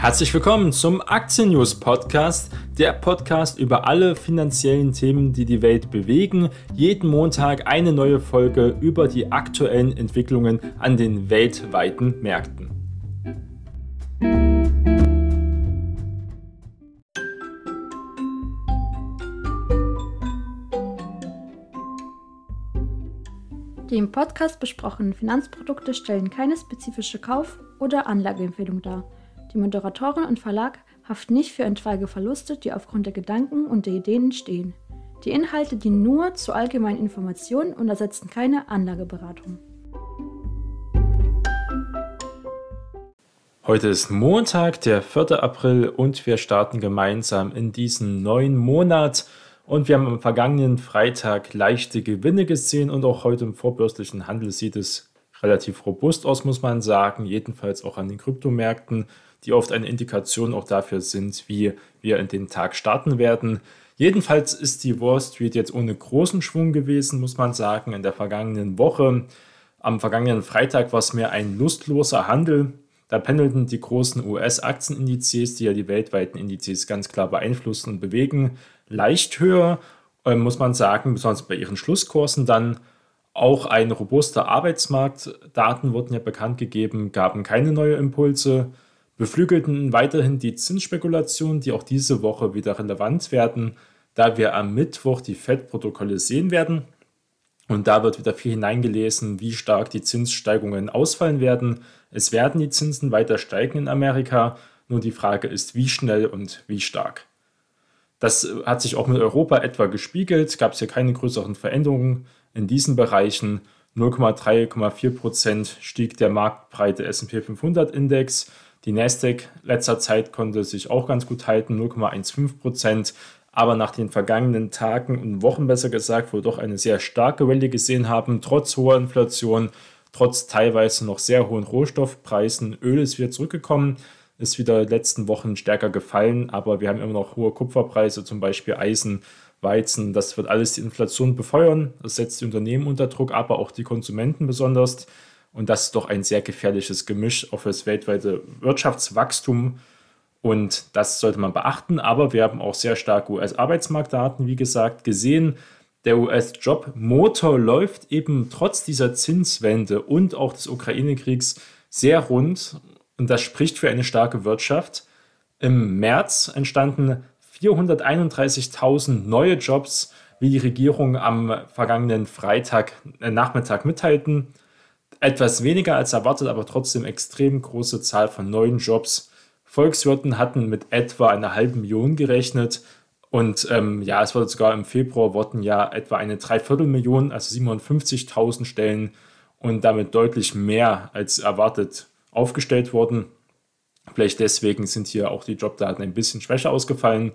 Herzlich willkommen zum Aktien News Podcast, der Podcast über alle finanziellen Themen, die die Welt bewegen. Jeden Montag eine neue Folge über die aktuellen Entwicklungen an den weltweiten Märkten. Die im Podcast besprochenen Finanzprodukte stellen keine spezifische Kauf- oder Anlageempfehlung dar. Die Moderatorin und Verlag haften nicht für etwaige Verluste, die aufgrund der Gedanken und der Ideen entstehen. Die Inhalte dienen nur zur allgemeinen Information und ersetzen keine Anlageberatung. Heute ist Montag, der 4. April und wir starten gemeinsam in diesen neuen Monat. Und wir haben am vergangenen Freitag leichte Gewinne gesehen und auch heute im vorbürstlichen Handel sieht es relativ robust aus, muss man sagen. Jedenfalls auch an den Kryptomärkten die oft eine Indikation auch dafür sind, wie wir in den Tag starten werden. Jedenfalls ist die Wall Street jetzt ohne großen Schwung gewesen, muss man sagen, in der vergangenen Woche. Am vergangenen Freitag war es mehr ein lustloser Handel. Da pendelten die großen US-Aktienindizes, die ja die weltweiten Indizes ganz klar beeinflussen und bewegen, leicht höher, äh, muss man sagen, besonders bei ihren Schlusskursen dann. Auch ein robuster Arbeitsmarkt, Daten wurden ja bekannt gegeben, gaben keine neuen Impulse beflügelten weiterhin die Zinsspekulationen, die auch diese Woche wieder relevant werden, da wir am Mittwoch die FED-Protokolle sehen werden. Und da wird wieder viel hineingelesen, wie stark die Zinssteigungen ausfallen werden. Es werden die Zinsen weiter steigen in Amerika, nur die Frage ist, wie schnell und wie stark. Das hat sich auch mit Europa etwa gespiegelt, gab es hier keine größeren Veränderungen in diesen Bereichen. 0,3,4 Prozent stieg der marktbreite SP 500 Index die Nasdaq letzter Zeit konnte sich auch ganz gut halten, 0,15 Prozent. Aber nach den vergangenen Tagen und Wochen besser gesagt, wo wir doch eine sehr starke Welle gesehen haben, trotz hoher Inflation, trotz teilweise noch sehr hohen Rohstoffpreisen. Öl ist wieder zurückgekommen, ist wieder in den letzten Wochen stärker gefallen, aber wir haben immer noch hohe Kupferpreise, zum Beispiel Eisen, Weizen. Das wird alles die Inflation befeuern. Das setzt die Unternehmen unter Druck, aber auch die Konsumenten besonders. Und das ist doch ein sehr gefährliches Gemisch auch für das weltweite Wirtschaftswachstum. Und das sollte man beachten. Aber wir haben auch sehr starke US-Arbeitsmarktdaten, wie gesagt, gesehen. Der US-Jobmotor läuft eben trotz dieser Zinswende und auch des Ukraine-Kriegs sehr rund. Und das spricht für eine starke Wirtschaft. Im März entstanden 431.000 neue Jobs, wie die Regierung am vergangenen Freitag äh, Nachmittag mitteilten etwas weniger als erwartet, aber trotzdem extrem große Zahl von neuen Jobs. Volkswirten hatten mit etwa einer halben Million gerechnet. Und ähm, ja, es wurde sogar im Februar wurden ja etwa eine Dreiviertelmillion, also 57.000 Stellen und damit deutlich mehr als erwartet aufgestellt worden. Vielleicht deswegen sind hier auch die Jobdaten ein bisschen schwächer ausgefallen.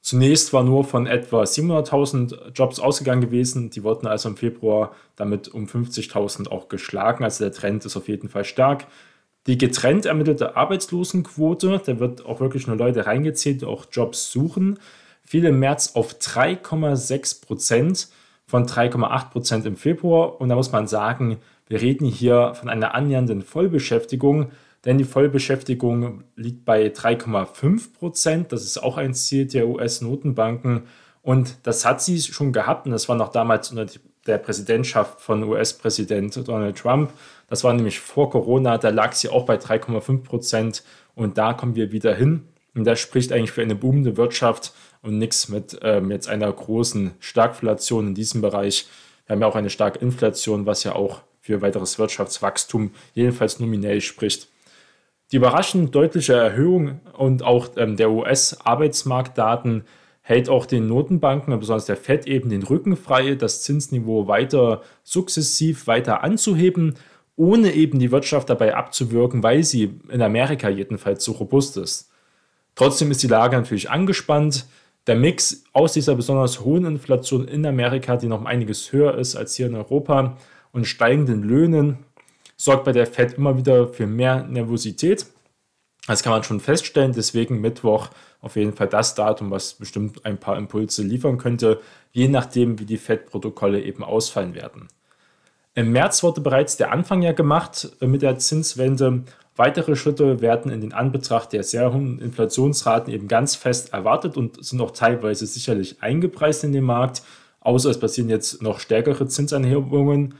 Zunächst war nur von etwa 700.000 Jobs ausgegangen gewesen. Die wurden also im Februar damit um 50.000 auch geschlagen. Also der Trend ist auf jeden Fall stark. Die getrennt ermittelte Arbeitslosenquote, da wird auch wirklich nur Leute reingezählt, die auch Jobs suchen, fiel im März auf 3,6 Prozent von 3,8 Prozent im Februar. Und da muss man sagen, wir reden hier von einer annähernden Vollbeschäftigung denn die Vollbeschäftigung liegt bei 3,5 Prozent. Das ist auch ein Ziel der US-Notenbanken. Und das hat sie schon gehabt. Und das war noch damals unter der Präsidentschaft von US-Präsident Donald Trump. Das war nämlich vor Corona. Da lag sie auch bei 3,5 Prozent. Und da kommen wir wieder hin. Und das spricht eigentlich für eine boomende Wirtschaft und nichts mit ähm, jetzt einer großen Stagflation in diesem Bereich. Wir haben ja auch eine starke Inflation, was ja auch für weiteres Wirtschaftswachstum jedenfalls nominell spricht. Die überraschend deutliche Erhöhung und auch ähm, der US-Arbeitsmarktdaten hält auch den Notenbanken, besonders der Fed, eben den Rücken frei, das Zinsniveau weiter sukzessiv weiter anzuheben, ohne eben die Wirtschaft dabei abzuwirken, weil sie in Amerika jedenfalls so robust ist. Trotzdem ist die Lage natürlich angespannt. Der Mix aus dieser besonders hohen Inflation in Amerika, die noch einiges höher ist als hier in Europa, und steigenden Löhnen sorgt bei der Fed immer wieder für mehr Nervosität. Das kann man schon feststellen. Deswegen Mittwoch auf jeden Fall das Datum, was bestimmt ein paar Impulse liefern könnte, je nachdem, wie die Fed-Protokolle eben ausfallen werden. Im März wurde bereits der Anfang ja gemacht äh, mit der Zinswende. Weitere Schritte werden in den Anbetracht der sehr hohen Inflationsraten eben ganz fest erwartet und sind auch teilweise sicherlich eingepreist in den Markt, außer es passieren jetzt noch stärkere Zinsanhebungen.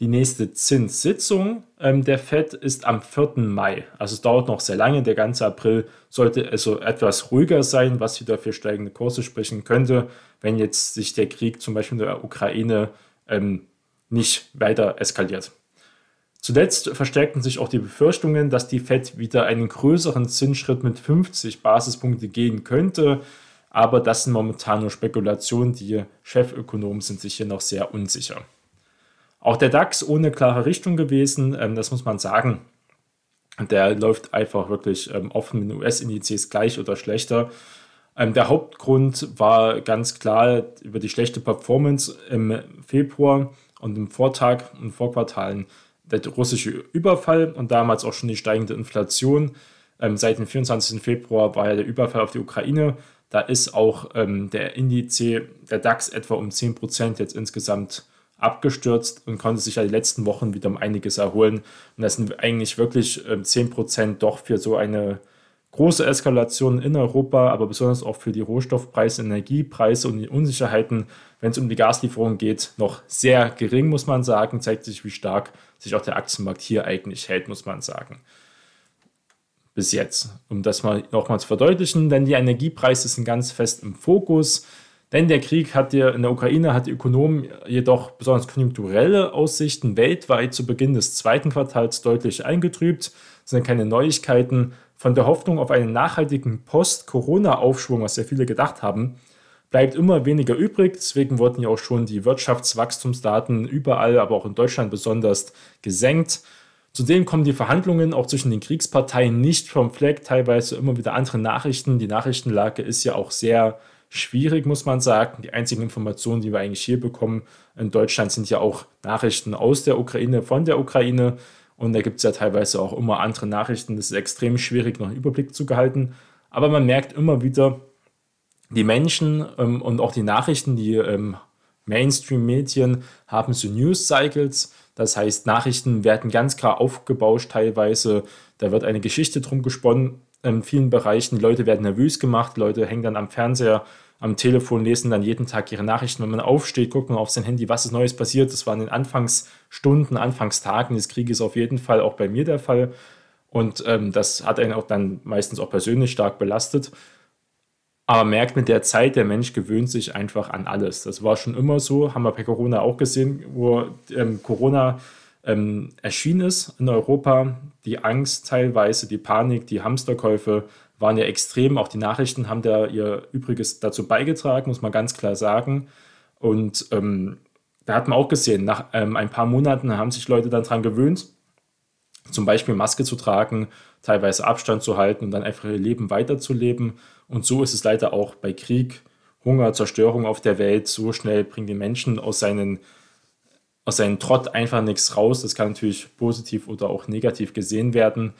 Die nächste Zinssitzung ähm, der FED ist am 4. Mai. Also es dauert noch sehr lange. Der ganze April sollte also etwas ruhiger sein, was wieder für steigende Kurse sprechen könnte, wenn jetzt sich der Krieg zum Beispiel in der Ukraine ähm, nicht weiter eskaliert. Zuletzt verstärkten sich auch die Befürchtungen, dass die Fed wieder einen größeren Zinsschritt mit 50 Basispunkte gehen könnte. Aber das sind momentan nur Spekulationen. Die Chefökonomen sind sich hier noch sehr unsicher. Auch der DAX ohne klare Richtung gewesen, ähm, das muss man sagen. Der läuft einfach wirklich ähm, offen mit den US-Indizes gleich oder schlechter. Ähm, der Hauptgrund war ganz klar über die schlechte Performance im Februar und im Vortag und Vorquartalen der russische Überfall und damals auch schon die steigende Inflation. Ähm, seit dem 24. Februar war ja der Überfall auf die Ukraine. Da ist auch ähm, der Indiz, der DAX etwa um 10% jetzt insgesamt abgestürzt und konnte sich ja die letzten Wochen wieder um einiges erholen. Und das sind eigentlich wirklich äh, 10% doch für so eine große Eskalation in Europa, aber besonders auch für die Rohstoffpreise, Energiepreise und die Unsicherheiten, wenn es um die Gaslieferung geht, noch sehr gering, muss man sagen. Zeigt sich, wie stark sich auch der Aktienmarkt hier eigentlich hält, muss man sagen. Bis jetzt. Um das mal nochmal zu verdeutlichen, denn die Energiepreise sind ganz fest im Fokus. Denn der Krieg hat ja in der Ukraine hat die Ökonomen jedoch besonders konjunkturelle Aussichten weltweit zu Beginn des zweiten Quartals deutlich eingetrübt. Sind keine Neuigkeiten. Von der Hoffnung auf einen nachhaltigen Post-Corona-Aufschwung, was ja viele gedacht haben, bleibt immer weniger übrig. Deswegen wurden ja auch schon die Wirtschaftswachstumsdaten überall, aber auch in Deutschland besonders gesenkt. Zudem kommen die Verhandlungen auch zwischen den Kriegsparteien nicht vom Fleck, teilweise immer wieder andere Nachrichten. Die Nachrichtenlage ist ja auch sehr schwierig, muss man sagen. Die einzigen Informationen, die wir eigentlich hier bekommen in Deutschland, sind ja auch Nachrichten aus der Ukraine, von der Ukraine. Und da gibt es ja teilweise auch immer andere Nachrichten. Das ist extrem schwierig, noch einen Überblick zu behalten. Aber man merkt immer wieder, die Menschen ähm, und auch die Nachrichten, die ähm, Mainstream-Medien haben so News-Cycles. Das heißt, Nachrichten werden ganz klar aufgebauscht teilweise. Da wird eine Geschichte drum gesponnen in vielen Bereichen. Leute werden nervös gemacht, Leute hängen dann am Fernseher, am Telefon, lesen dann jeden Tag ihre Nachrichten. Wenn man aufsteht, guckt man auf sein Handy, was ist Neues passiert. Das war in den Anfangsstunden, Anfangstagen des Krieges auf jeden Fall auch bei mir der Fall. Und ähm, das hat einen auch dann meistens auch persönlich stark belastet. Aber merkt mit der Zeit, der Mensch gewöhnt sich einfach an alles. Das war schon immer so, haben wir bei Corona auch gesehen, wo ähm, Corona ähm, erschienen ist in Europa. Die Angst teilweise, die Panik, die Hamsterkäufe waren ja extrem. Auch die Nachrichten haben da ihr Übriges dazu beigetragen, muss man ganz klar sagen. Und ähm, da hat man auch gesehen, nach ähm, ein paar Monaten haben sich Leute dann daran gewöhnt, zum Beispiel Maske zu tragen, teilweise Abstand zu halten und dann einfach ihr Leben weiterzuleben. Und so ist es leider auch bei Krieg, Hunger, Zerstörung auf der Welt. So schnell bringen die Menschen aus seinen aus seinem Trott einfach nichts raus. Das kann natürlich positiv oder auch negativ gesehen werden.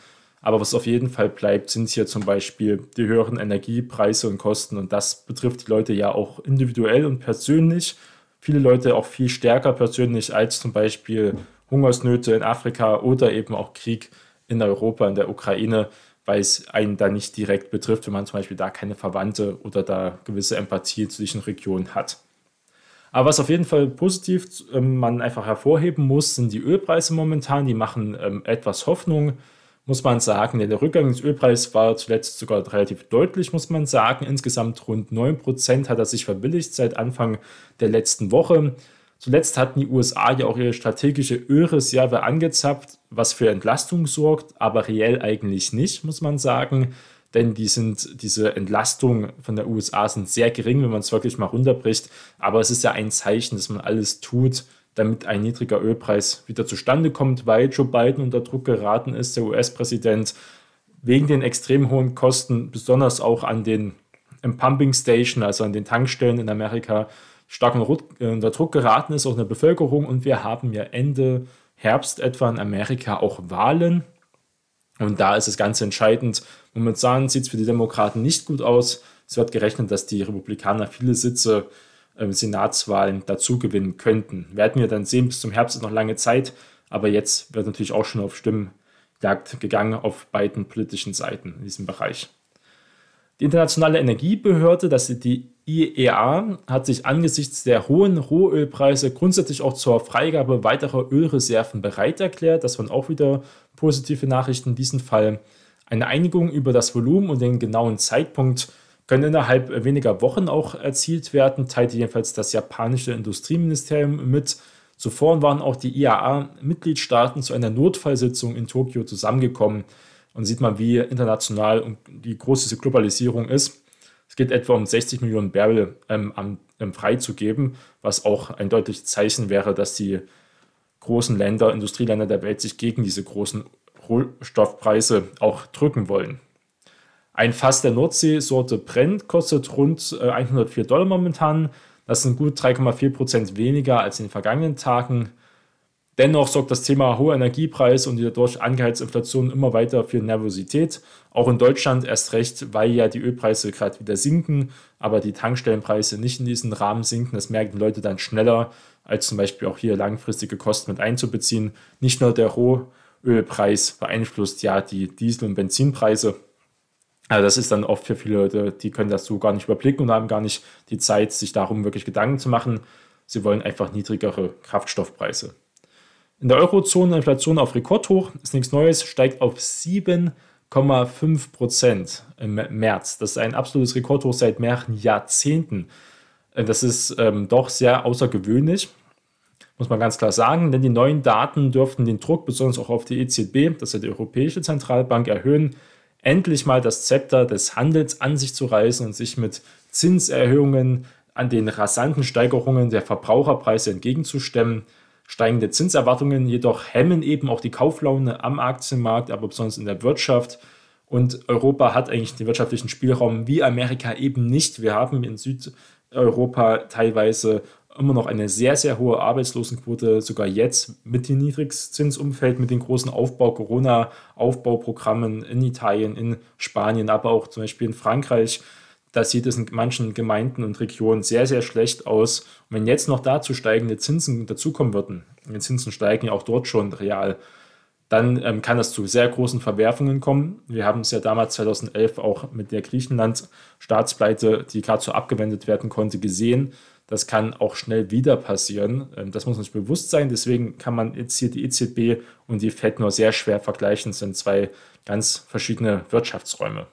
Aber was auf jeden Fall bleibt, sind hier zum Beispiel die höheren Energiepreise und Kosten. Und das betrifft die Leute ja auch individuell und persönlich. Viele Leute auch viel stärker persönlich als zum Beispiel Hungersnöte in Afrika oder eben auch Krieg in Europa, in der Ukraine, weil es einen da nicht direkt betrifft, wenn man zum Beispiel da keine Verwandte oder da gewisse Empathie zu diesen Regionen hat. Aber was auf jeden Fall positiv ähm, man einfach hervorheben muss, sind die Ölpreise momentan. Die machen ähm, etwas Hoffnung, muss man sagen. Der Rückgang des Ölpreises war zuletzt sogar relativ deutlich, muss man sagen. Insgesamt rund 9% hat er sich verbilligt seit Anfang der letzten Woche. Zuletzt hatten die USA ja auch ihre strategische Ölreserve angezapft, was für Entlastung sorgt, aber reell eigentlich nicht, muss man sagen denn die sind, diese Entlastung von der USA sind sehr gering, wenn man es wirklich mal runterbricht. Aber es ist ja ein Zeichen, dass man alles tut, damit ein niedriger Ölpreis wieder zustande kommt, weil Joe Biden unter Druck geraten ist, der US-Präsident, wegen den extrem hohen Kosten, besonders auch an den Pumping Station, also an den Tankstellen in Amerika, stark unter Druck geraten ist, auch in der Bevölkerung. Und wir haben ja Ende Herbst etwa in Amerika auch Wahlen. Und da ist es ganz entscheidend. Momentan sieht es für die Demokraten nicht gut aus. Es wird gerechnet, dass die Republikaner viele Sitze Senatswahlen dazu gewinnen könnten. Werden wir dann sehen, bis zum Herbst ist noch lange Zeit, aber jetzt wird natürlich auch schon auf Stimmen Jagd gegangen auf beiden politischen Seiten in diesem Bereich. Die Internationale Energiebehörde, das ist die IEA, hat sich angesichts der hohen Rohölpreise grundsätzlich auch zur Freigabe weiterer Ölreserven bereit erklärt. Das waren auch wieder positive Nachrichten in diesem Fall. Eine Einigung über das Volumen und den genauen Zeitpunkt können innerhalb weniger Wochen auch erzielt werden, teilte jedenfalls das japanische Industrieministerium mit. Zuvor waren auch die IAA-Mitgliedstaaten zu einer Notfallsitzung in Tokio zusammengekommen. Und sieht man, wie international und wie groß diese Globalisierung ist. Es geht etwa um 60 Millionen Barrel ähm, am, ähm, freizugeben, was auch ein deutliches Zeichen wäre, dass die großen Länder, Industrieländer der Welt sich gegen diese großen Rohstoffpreise auch drücken wollen. Ein Fass der Nordsee-Sorte Brent kostet rund 104 äh, Dollar momentan. Das sind gut 3,4 Prozent weniger als in den vergangenen Tagen. Dennoch sorgt das Thema hohe Energiepreise und die dadurch angeheizte Inflation immer weiter für Nervosität. Auch in Deutschland erst recht, weil ja die Ölpreise gerade wieder sinken, aber die Tankstellenpreise nicht in diesen Rahmen sinken. Das merken Leute dann schneller, als zum Beispiel auch hier langfristige Kosten mit einzubeziehen. Nicht nur der Rohölpreis beeinflusst ja die Diesel- und Benzinpreise. Also das ist dann oft für viele Leute, die können das so gar nicht überblicken und haben gar nicht die Zeit, sich darum wirklich Gedanken zu machen. Sie wollen einfach niedrigere Kraftstoffpreise. In der Eurozone Inflation auf Rekordhoch, ist nichts Neues, steigt auf 7,5 Prozent im März. Das ist ein absolutes Rekordhoch seit mehreren Jahrzehnten. Das ist ähm, doch sehr außergewöhnlich, muss man ganz klar sagen, denn die neuen Daten dürften den Druck besonders auch auf die EZB, das ist ja die Europäische Zentralbank, erhöhen, endlich mal das Zepter des Handels an sich zu reißen und sich mit Zinserhöhungen an den rasanten Steigerungen der Verbraucherpreise entgegenzustemmen. Steigende Zinserwartungen jedoch hemmen eben auch die Kauflaune am Aktienmarkt, aber besonders in der Wirtschaft. Und Europa hat eigentlich den wirtschaftlichen Spielraum wie Amerika eben nicht. Wir haben in Südeuropa teilweise immer noch eine sehr, sehr hohe Arbeitslosenquote, sogar jetzt mit dem Niedrigzinsumfeld, mit den großen Aufbau, Corona-Aufbauprogrammen in Italien, in Spanien, aber auch zum Beispiel in Frankreich da sieht es in manchen Gemeinden und Regionen sehr, sehr schlecht aus. Und wenn jetzt noch dazu steigende Zinsen dazukommen würden, die Zinsen steigen ja auch dort schon real, dann ähm, kann es zu sehr großen Verwerfungen kommen. Wir haben es ja damals 2011 auch mit der Griechenland-Staatspleite, die gerade so abgewendet werden konnte, gesehen. Das kann auch schnell wieder passieren. Ähm, das muss uns bewusst sein. Deswegen kann man jetzt hier die EZB und die FED nur sehr schwer vergleichen. Das sind zwei ganz verschiedene Wirtschaftsräume.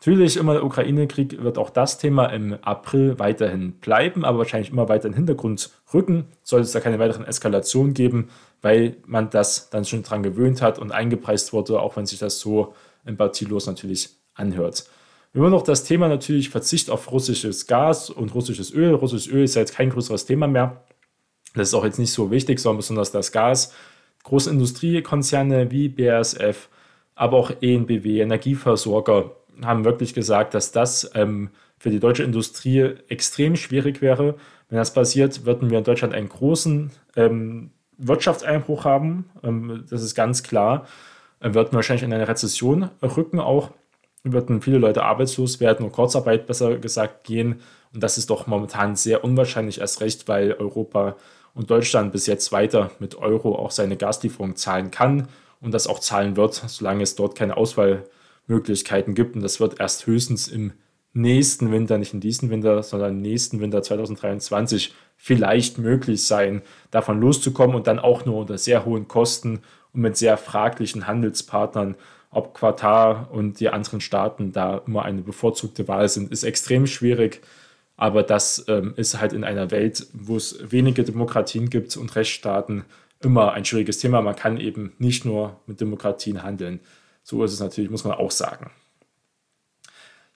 Natürlich immer der Ukraine-Krieg wird auch das Thema im April weiterhin bleiben, aber wahrscheinlich immer weiter in den Hintergrund rücken, sollte es da keine weiteren Eskalationen geben, weil man das dann schon dran gewöhnt hat und eingepreist wurde, auch wenn sich das so empathielos natürlich anhört. Immer noch das Thema natürlich Verzicht auf russisches Gas und russisches Öl. Russisches Öl ist ja jetzt kein größeres Thema mehr. Das ist auch jetzt nicht so wichtig, sondern besonders das Gas. Große Industriekonzerne wie BASF, aber auch ENBW, Energieversorger, haben wirklich gesagt, dass das ähm, für die deutsche Industrie extrem schwierig wäre. Wenn das passiert, würden wir in Deutschland einen großen ähm, Wirtschaftseinbruch haben. Ähm, das ist ganz klar. Wir würden wahrscheinlich in eine Rezession rücken auch. Würden viele Leute arbeitslos werden und Kurzarbeit besser gesagt gehen. Und das ist doch momentan sehr unwahrscheinlich, erst recht, weil Europa und Deutschland bis jetzt weiter mit Euro auch seine Gaslieferung zahlen kann und das auch zahlen wird, solange es dort keine Auswahl gibt Möglichkeiten gibt. Und das wird erst höchstens im nächsten Winter, nicht in diesem Winter, sondern im nächsten Winter 2023 vielleicht möglich sein, davon loszukommen und dann auch nur unter sehr hohen Kosten und mit sehr fraglichen Handelspartnern, ob Qatar und die anderen Staaten da immer eine bevorzugte Wahl sind, ist extrem schwierig. Aber das ähm, ist halt in einer Welt, wo es wenige Demokratien gibt und Rechtsstaaten, immer ein schwieriges Thema. Man kann eben nicht nur mit Demokratien handeln. So ist es natürlich, muss man auch sagen.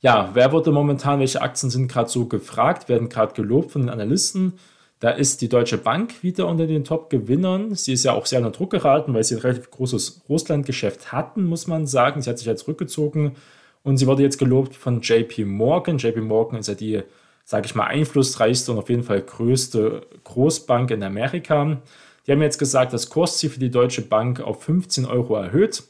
Ja, wer wurde momentan, welche Aktien sind gerade so gefragt, werden gerade gelobt von den Analysten. Da ist die Deutsche Bank wieder unter den Top-Gewinnern. Sie ist ja auch sehr unter Druck geraten, weil sie ein relativ großes Russland-Geschäft hatten, muss man sagen. Sie hat sich ja zurückgezogen und sie wurde jetzt gelobt von JP Morgan. JP Morgan ist ja die, sage ich mal, einflussreichste und auf jeden Fall größte Großbank in Amerika. Die haben jetzt gesagt, das Kursziel für die Deutsche Bank auf 15 Euro erhöht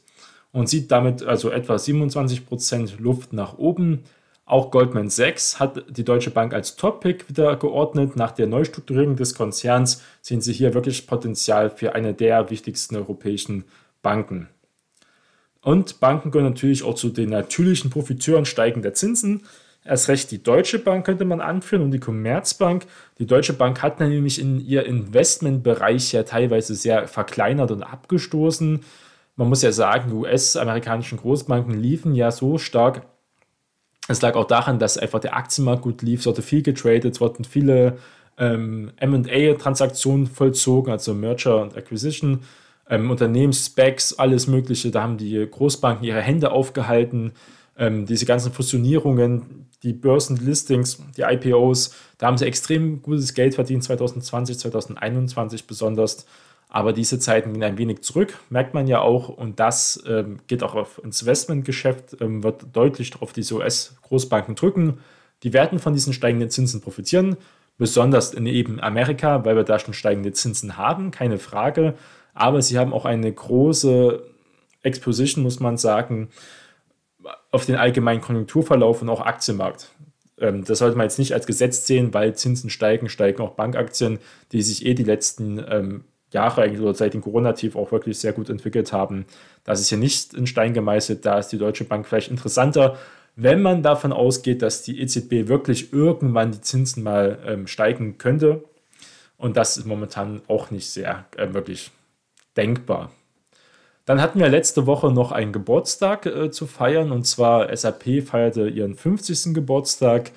und sieht damit also etwa 27% Luft nach oben. Auch Goldman Sachs hat die Deutsche Bank als Top-Pick wieder geordnet. Nach der Neustrukturierung des Konzerns sehen sie hier wirklich Potenzial für eine der wichtigsten europäischen Banken. Und Banken gehören natürlich auch zu den natürlichen Profiteuren steigender Zinsen. Erst recht die Deutsche Bank könnte man anführen und die Commerzbank. Die Deutsche Bank hat nämlich in ihr Investmentbereich ja teilweise sehr verkleinert und abgestoßen. Man muss ja sagen, die US-amerikanischen Großbanken liefen ja so stark. Es lag auch daran, dass einfach der Aktienmarkt gut lief, es wurde viel getradet, es wurden viele ähm, MA-Transaktionen vollzogen, also Merger und Acquisition ähm, Unternehmensspecs, alles Mögliche. Da haben die Großbanken ihre Hände aufgehalten. Ähm, diese ganzen Fusionierungen, die Börsenlistings, die IPOs, da haben sie extrem gutes Geld verdient, 2020, 2021 besonders. Aber diese Zeiten gehen ein wenig zurück, merkt man ja auch. Und das ähm, geht auch auf Investmentgeschäft, ähm, wird deutlich auf diese US-Großbanken drücken. Die werden von diesen steigenden Zinsen profitieren, besonders in eben Amerika, weil wir da schon steigende Zinsen haben, keine Frage aber sie haben auch eine große Exposition, muss man sagen, auf den allgemeinen Konjunkturverlauf und auch Aktienmarkt. Ähm, das sollte man jetzt nicht als Gesetz sehen, weil Zinsen steigen, steigen auch Bankaktien, die sich eh die letzten ähm, Jahre eigentlich oder seit dem Corona-Tief auch wirklich sehr gut entwickelt haben. Das ist hier nicht in Stein gemeißelt, da ist die Deutsche Bank vielleicht interessanter, wenn man davon ausgeht, dass die EZB wirklich irgendwann die Zinsen mal ähm, steigen könnte. Und das ist momentan auch nicht sehr äh, wirklich denkbar. Dann hatten wir letzte Woche noch einen Geburtstag äh, zu feiern und zwar SAP feierte ihren 50. Geburtstag.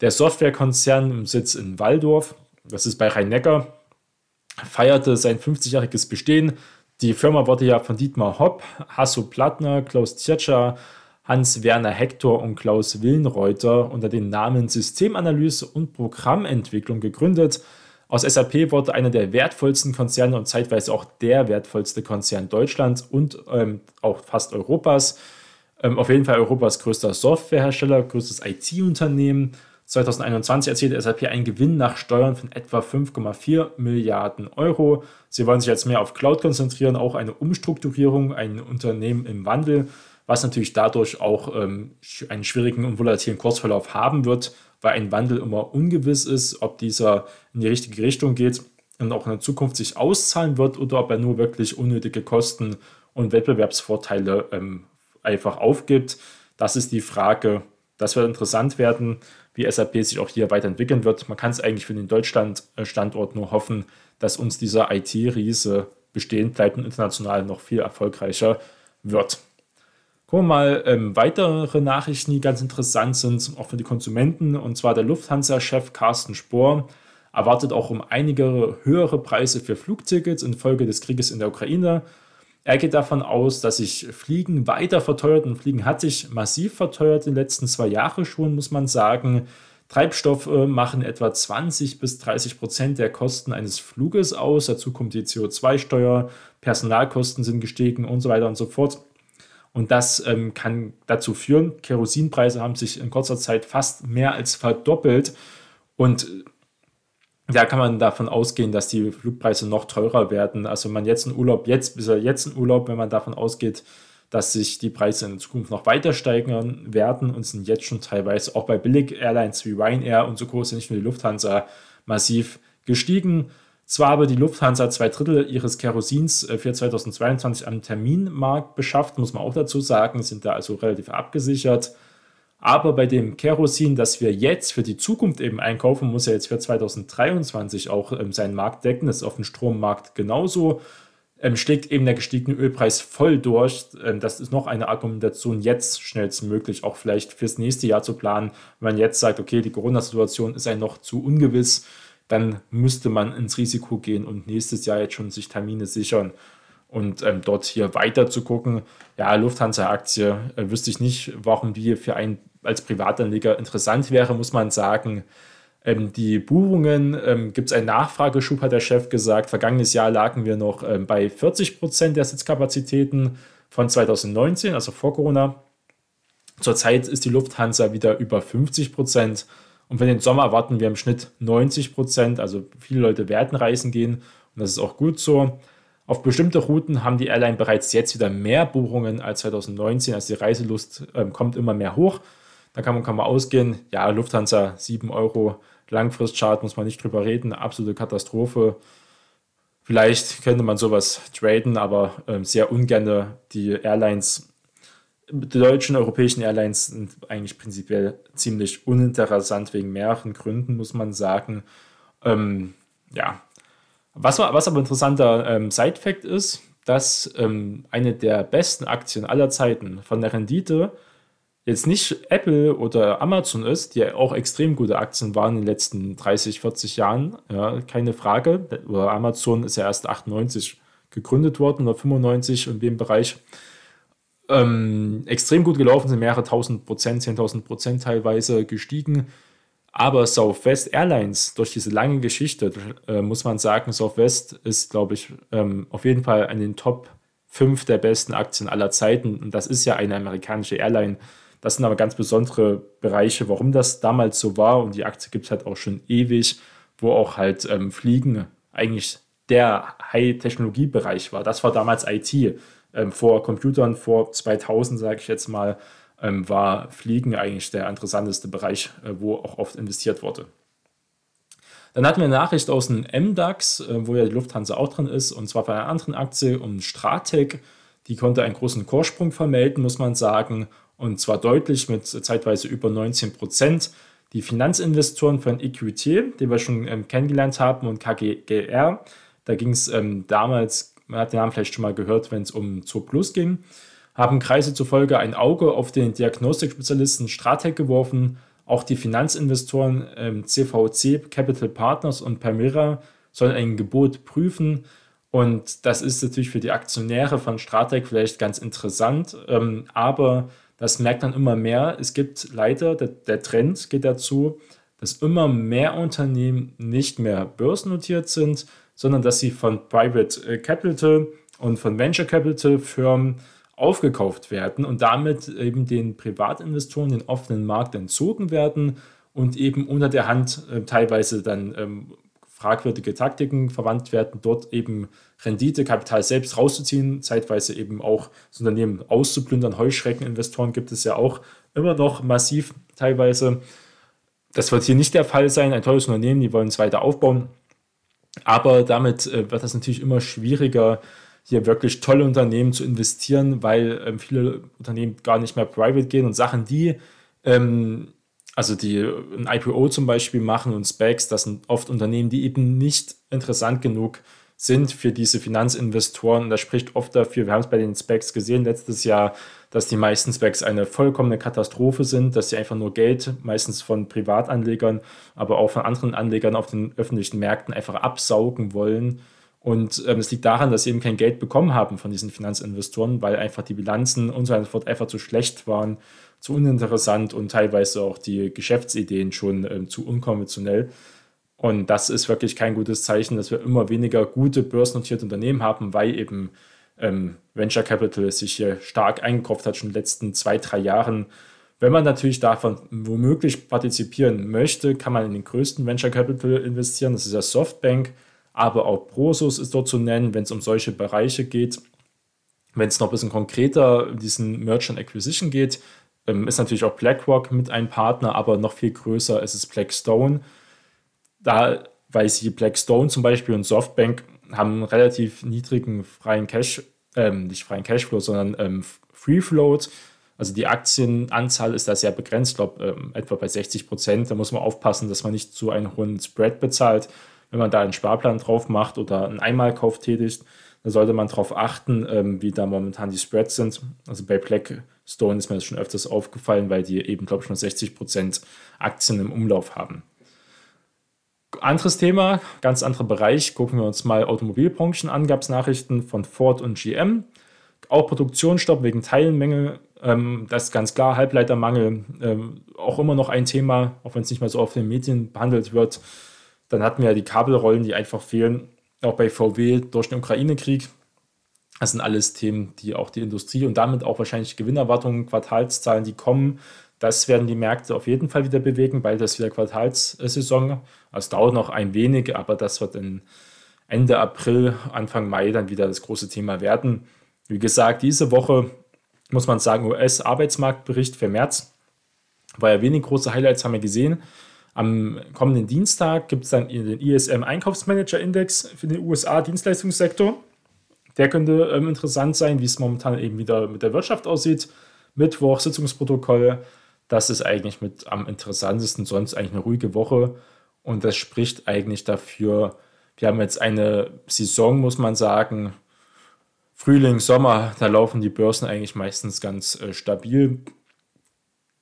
Der Softwarekonzern im Sitz in Waldorf, das ist bei Rhein-Neckar, feierte sein 50-jähriges Bestehen. Die Firma wurde ja von Dietmar Hopp, Hasso Plattner, Klaus Tiertscher, Hans-Werner Hector und Klaus Willenreuter unter den Namen Systemanalyse und Programmentwicklung gegründet. Aus SAP wurde einer der wertvollsten Konzerne und zeitweise auch der wertvollste Konzern Deutschlands und ähm, auch fast Europas. Ähm, auf jeden Fall Europas größter Softwarehersteller, größtes IT-Unternehmen. 2021 erzielte SAP einen Gewinn nach Steuern von etwa 5,4 Milliarden Euro. Sie wollen sich jetzt mehr auf Cloud konzentrieren, auch eine Umstrukturierung, ein Unternehmen im Wandel, was natürlich dadurch auch ähm, einen schwierigen und volatilen Kursverlauf haben wird weil ein Wandel immer ungewiss ist, ob dieser in die richtige Richtung geht und auch in der Zukunft sich auszahlen wird oder ob er nur wirklich unnötige Kosten und Wettbewerbsvorteile ähm, einfach aufgibt. Das ist die Frage. Das wird interessant werden, wie SAP sich auch hier weiterentwickeln wird. Man kann es eigentlich für den Deutschland-Standort nur hoffen, dass uns dieser IT-Riese bestehen bleibt und international noch viel erfolgreicher wird. Gucken wir mal ähm, weitere Nachrichten, die ganz interessant sind, auch für die Konsumenten. Und zwar der Lufthansa-Chef Carsten Spohr erwartet auch um einige höhere Preise für Flugtickets infolge des Krieges in der Ukraine. Er geht davon aus, dass sich Fliegen weiter verteuert und Fliegen hat sich massiv verteuert in den letzten zwei Jahren schon, muss man sagen. Treibstoffe machen etwa 20 bis 30 Prozent der Kosten eines Fluges aus. Dazu kommt die CO2-Steuer, Personalkosten sind gestiegen und so weiter und so fort. Und das ähm, kann dazu führen, Kerosinpreise haben sich in kurzer Zeit fast mehr als verdoppelt. Und äh, da kann man davon ausgehen, dass die Flugpreise noch teurer werden. Also man jetzt in Urlaub, jetzt bis jetzt in Urlaub, wenn man davon ausgeht, dass sich die Preise in Zukunft noch weiter steigern werden und sind jetzt schon teilweise auch bei Billig-Airlines wie Ryanair und so groß, nicht nur die Lufthansa, massiv gestiegen. Zwar aber die Lufthansa zwei Drittel ihres Kerosins äh, für 2022 am Terminmarkt beschafft, muss man auch dazu sagen, sind da also relativ abgesichert. Aber bei dem Kerosin, das wir jetzt für die Zukunft eben einkaufen, muss er jetzt für 2023 auch ähm, seinen Markt decken. Das ist auf dem Strommarkt genauso. Ähm, schlägt eben der gestiegene Ölpreis voll durch. Ähm, das ist noch eine Argumentation, jetzt schnellstmöglich auch vielleicht fürs nächste Jahr zu planen. Wenn man jetzt sagt, okay, die Corona-Situation ist ein noch zu ungewiss, dann müsste man ins Risiko gehen und nächstes Jahr jetzt schon sich Termine sichern und ähm, dort hier weiter zu gucken. Ja, Lufthansa-Aktie äh, wüsste ich nicht, warum die für einen als Privatanleger interessant wäre, muss man sagen. Ähm, die Buchungen ähm, gibt es einen Nachfrageschub, hat der Chef gesagt. Vergangenes Jahr lagen wir noch ähm, bei 40 Prozent der Sitzkapazitäten von 2019, also vor Corona. Zurzeit ist die Lufthansa wieder über 50 Prozent. Und für den Sommer erwarten wir im Schnitt 90 Prozent. Also viele Leute werden reisen gehen und das ist auch gut so. Auf bestimmte Routen haben die Airline bereits jetzt wieder mehr Buchungen als 2019. Also die Reiselust äh, kommt immer mehr hoch. Da kann man, kann man ausgehen, ja, Lufthansa 7 Euro Langfristchart, muss man nicht drüber reden, absolute Katastrophe. Vielleicht könnte man sowas traden, aber äh, sehr ungern. Die Airlines die deutschen europäischen Airlines sind eigentlich prinzipiell ziemlich uninteressant wegen mehreren Gründen, muss man sagen. Ähm, ja, was, was aber interessanter ähm, Side-Fact ist, dass ähm, eine der besten Aktien aller Zeiten von der Rendite jetzt nicht Apple oder Amazon ist, die ja auch extrem gute Aktien waren in den letzten 30, 40 Jahren, ja, keine Frage. Oder Amazon ist ja erst 98 gegründet worden oder 95 in dem Bereich. Ähm, extrem gut gelaufen, sind mehrere tausend Prozent, 10.000 Prozent teilweise gestiegen. Aber Southwest Airlines, durch diese lange Geschichte, äh, muss man sagen, Southwest ist, glaube ich, ähm, auf jeden Fall an den Top 5 der besten Aktien aller Zeiten. Und das ist ja eine amerikanische Airline. Das sind aber ganz besondere Bereiche, warum das damals so war. Und die Aktie gibt es halt auch schon ewig, wo auch halt ähm, Fliegen eigentlich der High-Technologie-Bereich war. Das war damals IT. Ähm, vor Computern, vor 2000, sage ich jetzt mal, ähm, war Fliegen eigentlich der interessanteste Bereich, äh, wo auch oft investiert wurde. Dann hatten wir eine Nachricht aus dem MDAX, äh, wo ja die Lufthansa auch drin ist, und zwar von einer anderen Aktie um Stratec. Die konnte einen großen Kurssprung vermelden, muss man sagen, und zwar deutlich mit zeitweise über 19 Prozent. Die Finanzinvestoren von EQT, die wir schon ähm, kennengelernt haben, und KGR, da ging es ähm, damals, man hat den Namen vielleicht schon mal gehört, wenn es um Zo Plus ging, haben Kreise zufolge ein Auge auf den Diagnostikspezialisten Stratec geworfen. Auch die Finanzinvestoren ähm, CVC, Capital Partners und Permira sollen ein Gebot prüfen. Und das ist natürlich für die Aktionäre von Stratec vielleicht ganz interessant, ähm, aber das merkt man immer mehr. Es gibt leider, der, der Trend geht dazu, dass immer mehr Unternehmen nicht mehr börsennotiert sind, sondern dass sie von Private äh, Capital und von Venture Capital Firmen aufgekauft werden und damit eben den Privatinvestoren den offenen Markt entzogen werden und eben unter der Hand äh, teilweise dann ähm, fragwürdige Taktiken verwandt werden, dort eben Rendite, Kapital selbst rauszuziehen, zeitweise eben auch das Unternehmen auszuplündern. Heuschreckeninvestoren gibt es ja auch immer noch massiv teilweise. Das wird hier nicht der Fall sein. Ein tolles Unternehmen, die wollen es weiter aufbauen. Aber damit äh, wird es natürlich immer schwieriger, hier wirklich tolle Unternehmen zu investieren, weil ähm, viele Unternehmen gar nicht mehr private gehen und Sachen, die, ähm, also die ein IPO zum Beispiel machen und Specs, das sind oft Unternehmen, die eben nicht interessant genug sind für diese Finanzinvestoren. Das spricht oft dafür, wir haben es bei den Specs gesehen letztes Jahr, dass die meisten Specs eine vollkommene Katastrophe sind, dass sie einfach nur Geld, meistens von Privatanlegern, aber auch von anderen Anlegern auf den öffentlichen Märkten einfach absaugen wollen und ähm, es liegt daran, dass sie eben kein Geld bekommen haben von diesen Finanzinvestoren, weil einfach die Bilanzen und so weiter einfach zu schlecht waren, zu uninteressant und teilweise auch die Geschäftsideen schon ähm, zu unkonventionell. Und das ist wirklich kein gutes Zeichen, dass wir immer weniger gute börsennotierte Unternehmen haben, weil eben ähm, Venture Capital sich hier stark eingekauft hat, schon in den letzten zwei, drei Jahren. Wenn man natürlich davon womöglich partizipieren möchte, kann man in den größten Venture Capital investieren. Das ist ja Softbank aber auch Prosus ist dort zu nennen, wenn es um solche Bereiche geht. Wenn es noch ein bisschen konkreter um diesen Merchant Acquisition geht, ist natürlich auch BlackRock mit einem Partner, aber noch viel größer ist es Blackstone. Da, weil sie Blackstone zum Beispiel und Softbank haben einen relativ niedrigen freien Cash, ähm, nicht freien Cashflow, sondern ähm, Free Float. Also die Aktienanzahl ist da sehr begrenzt, ich glaube ähm, etwa bei 60 Prozent. Da muss man aufpassen, dass man nicht zu einen hohen Spread bezahlt wenn man da einen Sparplan drauf macht oder einen Einmalkauf tätigt, dann sollte man darauf achten, ähm, wie da momentan die Spreads sind. Also bei Blackstone ist mir das schon öfters aufgefallen, weil die eben, glaube ich, nur 60% Aktien im Umlauf haben. Anderes Thema, ganz anderer Bereich. Gucken wir uns mal Automobilbranchen an. Gab es Nachrichten von Ford und GM. Auch Produktionsstopp wegen Teilenmenge. Ähm, das ist ganz klar. Halbleitermangel ähm, auch immer noch ein Thema, auch wenn es nicht mehr so oft in den Medien behandelt wird. Dann hatten wir ja die Kabelrollen, die einfach fehlen, auch bei VW durch den Ukraine-Krieg. Das sind alles Themen, die auch die Industrie und damit auch wahrscheinlich Gewinnerwartungen, Quartalszahlen, die kommen, das werden die Märkte auf jeden Fall wieder bewegen, weil das wieder Quartalssaison. Es dauert noch ein wenig, aber das wird in Ende April, Anfang Mai dann wieder das große Thema werden. Wie gesagt, diese Woche muss man sagen, US-Arbeitsmarktbericht für März. War ja wenig große Highlights, haben wir gesehen. Am kommenden Dienstag gibt es dann den ISM Einkaufsmanager Index für den USA Dienstleistungssektor. Der könnte ähm, interessant sein, wie es momentan eben wieder mit der Wirtschaft aussieht. Mittwoch, Sitzungsprotokoll. Das ist eigentlich mit am interessantesten, sonst eigentlich eine ruhige Woche. Und das spricht eigentlich dafür, wir haben jetzt eine Saison, muss man sagen, Frühling, Sommer, da laufen die Börsen eigentlich meistens ganz äh, stabil.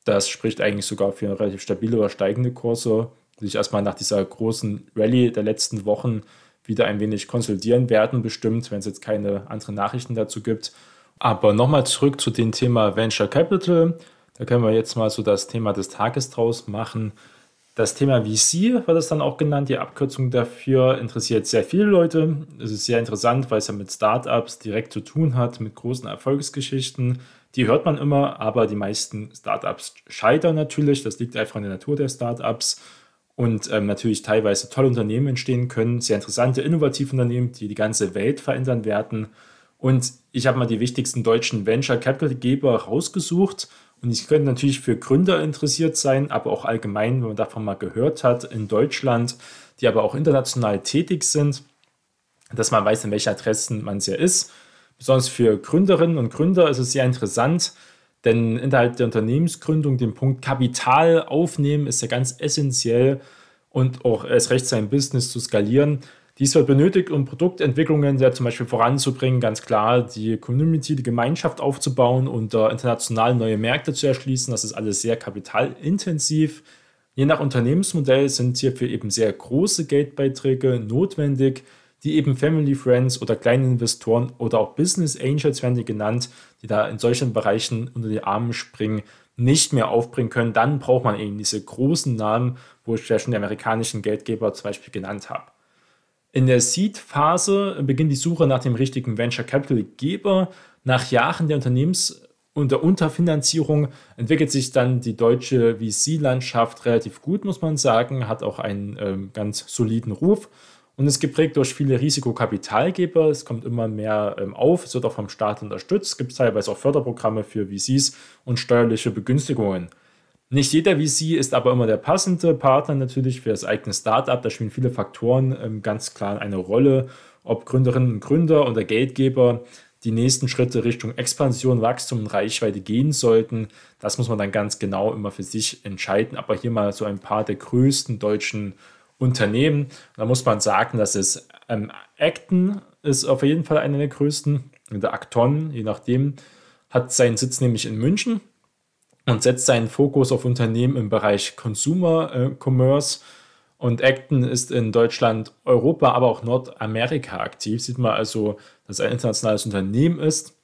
Das spricht eigentlich sogar für relativ stabile oder steigende Kurse, die sich erstmal nach dieser großen Rallye der letzten Wochen wieder ein wenig konsolidieren werden, bestimmt, wenn es jetzt keine anderen Nachrichten dazu gibt. Aber nochmal zurück zu dem Thema Venture Capital. Da können wir jetzt mal so das Thema des Tages draus machen. Das Thema VC wird es dann auch genannt. Die Abkürzung dafür interessiert sehr viele Leute. Es ist sehr interessant, weil es ja mit Startups direkt zu tun hat, mit großen Erfolgsgeschichten. Die hört man immer, aber die meisten Startups scheitern natürlich. Das liegt einfach in der Natur der Startups. Und ähm, natürlich teilweise tolle Unternehmen entstehen können, sehr interessante, innovative Unternehmen, die die ganze Welt verändern werden. Und ich habe mal die wichtigsten deutschen Venture Capital Geber rausgesucht und ich könnte natürlich für Gründer interessiert sein, aber auch allgemein, wenn man davon mal gehört hat, in Deutschland, die aber auch international tätig sind, dass man weiß, in welchen Adressen man sehr ist. Besonders für Gründerinnen und Gründer ist es sehr interessant, denn innerhalb der Unternehmensgründung den Punkt Kapital aufnehmen ist ja ganz essentiell und auch erst recht sein Business zu skalieren. Dies wird benötigt, um Produktentwicklungen ja zum Beispiel voranzubringen, ganz klar die Community, die Gemeinschaft aufzubauen und uh, international neue Märkte zu erschließen. Das ist alles sehr kapitalintensiv. Je nach Unternehmensmodell sind hierfür eben sehr große Geldbeiträge notwendig, die eben Family Friends oder kleine Investoren oder auch Business Angels werden die genannt, die da in solchen Bereichen unter die Arme springen, nicht mehr aufbringen können. Dann braucht man eben diese großen Namen, wo ich ja schon die amerikanischen Geldgeber zum Beispiel genannt habe. In der Seed-Phase beginnt die Suche nach dem richtigen Venture Capital-Geber. Nach Jahren der Unternehmens- und der Unterfinanzierung entwickelt sich dann die deutsche VC-Landschaft relativ gut, muss man sagen, hat auch einen ähm, ganz soliden Ruf und ist geprägt durch viele Risikokapitalgeber. Es kommt immer mehr ähm, auf, es wird auch vom Staat unterstützt. Es gibt teilweise auch Förderprogramme für VCs und steuerliche Begünstigungen. Nicht jeder VC ist aber immer der passende Partner natürlich für das eigene Startup. Da spielen viele Faktoren ähm, ganz klar eine Rolle, ob Gründerinnen und Gründer oder Geldgeber die nächsten Schritte Richtung Expansion, Wachstum und Reichweite gehen sollten. Das muss man dann ganz genau immer für sich entscheiden. Aber hier mal so ein paar der größten deutschen Unternehmen. Da muss man sagen, dass es ähm, Acton ist auf jeden Fall einer der größten. Der Acton, je nachdem, hat seinen Sitz nämlich in München und setzt seinen Fokus auf Unternehmen im Bereich Consumer äh, Commerce. Und Acton ist in Deutschland, Europa, aber auch Nordamerika aktiv. Sieht man also, dass es ein internationales Unternehmen ist.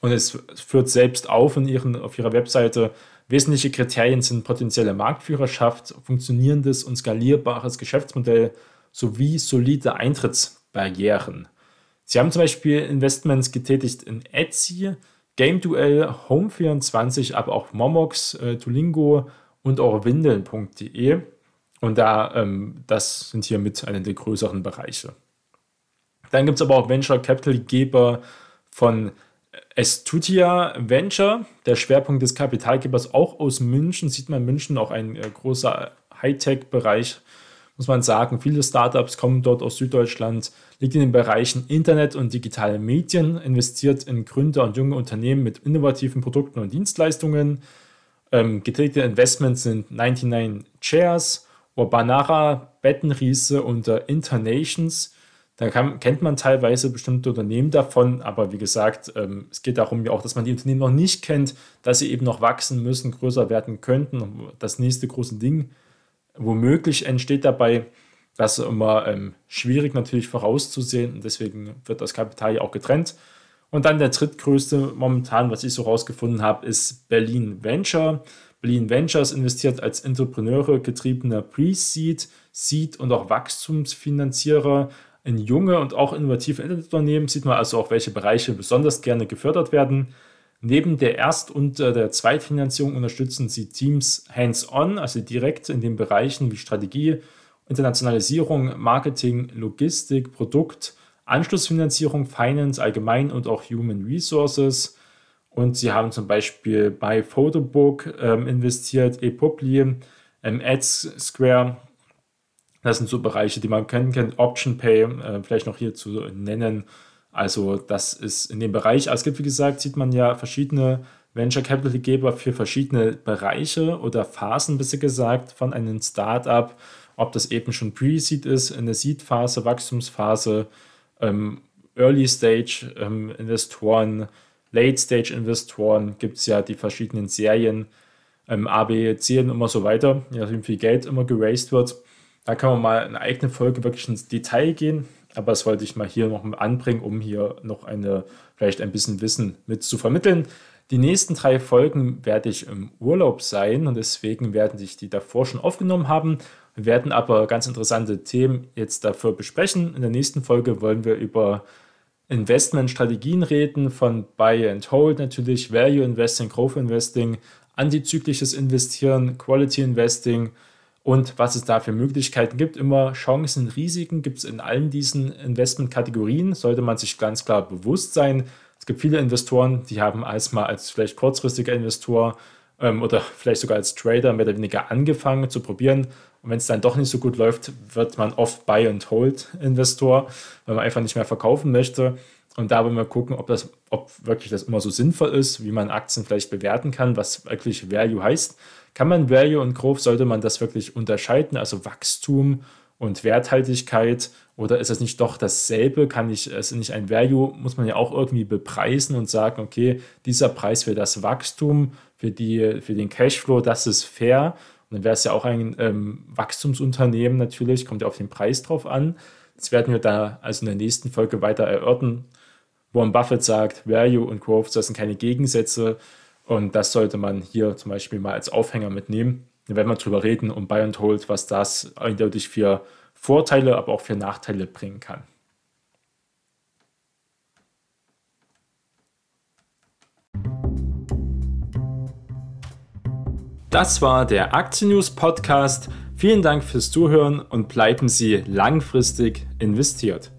Und es führt selbst auf in ihren, auf ihrer Webseite. Wesentliche Kriterien sind potenzielle Marktführerschaft, funktionierendes und skalierbares Geschäftsmodell sowie solide Eintrittsbarrieren. Sie haben zum Beispiel Investments getätigt in Etsy, Game Duell, Home24, aber auch Momox, äh, Tulingo und auch Windeln.de. Und da, ähm, das sind hier mit einer der größeren Bereiche. Dann gibt es aber auch Venture Capital Geber von Estutia Venture, der Schwerpunkt des Kapitalgebers auch aus München. Sieht man München auch ein äh, großer Hightech-Bereich muss man sagen, viele Startups kommen dort aus Süddeutschland, liegt in den Bereichen Internet und digitale Medien, investiert in Gründer und junge Unternehmen mit innovativen Produkten und Dienstleistungen. Ähm, getätigte Investments sind 99 Chairs, Urbanara, Bettenriese und äh, Internations. Da kann, kennt man teilweise bestimmte Unternehmen davon, aber wie gesagt, ähm, es geht darum ja auch, dass man die Unternehmen noch nicht kennt, dass sie eben noch wachsen müssen, größer werden könnten, das nächste große Ding womöglich entsteht dabei, das ist immer ähm, schwierig natürlich vorauszusehen und deswegen wird das Kapital ja auch getrennt. Und dann der drittgrößte momentan, was ich so rausgefunden habe, ist Berlin Venture. Berlin Ventures investiert als Entrepreneure getriebener Pre-Seed, Seed und auch Wachstumsfinanzierer in junge und auch innovative Internetunternehmen. Sieht man also auch, welche Bereiche besonders gerne gefördert werden. Neben der Erst- und äh, der Zweitfinanzierung unterstützen sie Teams hands-on, also direkt in den Bereichen wie Strategie, Internationalisierung, Marketing, Logistik, Produkt, Anschlussfinanzierung, Finance allgemein und auch Human Resources. Und sie haben zum Beispiel bei Photobook ähm, investiert, ePubli, ähm, Ads Square. Das sind so Bereiche, die man kennen kann. Option Pay, äh, vielleicht noch hier zu nennen. Also das ist in dem Bereich, also es gibt wie gesagt, sieht man ja verschiedene Venture Capital-Geber für verschiedene Bereiche oder Phasen, besser gesagt, von einem Startup, ob das eben schon Pre-Seed ist, eine Seed-Phase, Wachstumsphase, ähm, Early-Stage-Investoren, ähm, Late-Stage-Investoren, gibt es ja die verschiedenen Serien, ähm, A, B, C und immer so weiter, nachdem, wie viel Geld immer geraced wird. Da kann man mal eine eigene Folge wirklich ins Detail gehen, aber das wollte ich mal hier noch anbringen, um hier noch eine, vielleicht ein bisschen Wissen mit zu vermitteln. Die nächsten drei Folgen werde ich im Urlaub sein und deswegen werden sich die davor schon aufgenommen haben. Wir werden aber ganz interessante Themen jetzt dafür besprechen. In der nächsten Folge wollen wir über Investmentstrategien reden, von Buy and Hold natürlich, Value Investing, Growth Investing, antizyklisches Investieren, Quality Investing und was es da für Möglichkeiten gibt. Immer Chancen, Risiken gibt es in allen diesen Investmentkategorien, sollte man sich ganz klar bewusst sein. Es gibt viele Investoren, die haben als mal als vielleicht kurzfristiger Investor ähm, oder vielleicht sogar als Trader mehr oder weniger angefangen zu probieren. Und wenn es dann doch nicht so gut läuft, wird man oft Buy and Hold Investor, weil man einfach nicht mehr verkaufen möchte. Und da wollen wir gucken, ob das, ob wirklich das immer so sinnvoll ist, wie man Aktien vielleicht bewerten kann, was wirklich Value heißt. Kann man Value und Growth, sollte man das wirklich unterscheiden, also Wachstum und Werthaltigkeit oder ist es nicht doch dasselbe? Kann ich es nicht ein Value, muss man ja auch irgendwie bepreisen und sagen, okay, dieser Preis für das Wachstum, für, die, für den Cashflow, das ist fair. Und dann wäre es ja auch ein ähm, Wachstumsunternehmen natürlich, kommt ja auf den Preis drauf an. Das werden wir da also in der nächsten Folge weiter erörtern. Warren Buffett sagt, Value und Growth, das sind keine Gegensätze. Und das sollte man hier zum Beispiel mal als Aufhänger mitnehmen. Werden wir drüber reden, um Buy and Hold, was das eindeutig für Vorteile, aber auch für Nachteile bringen kann. Das war der Aktien News Podcast. Vielen Dank fürs Zuhören und bleiben Sie langfristig investiert.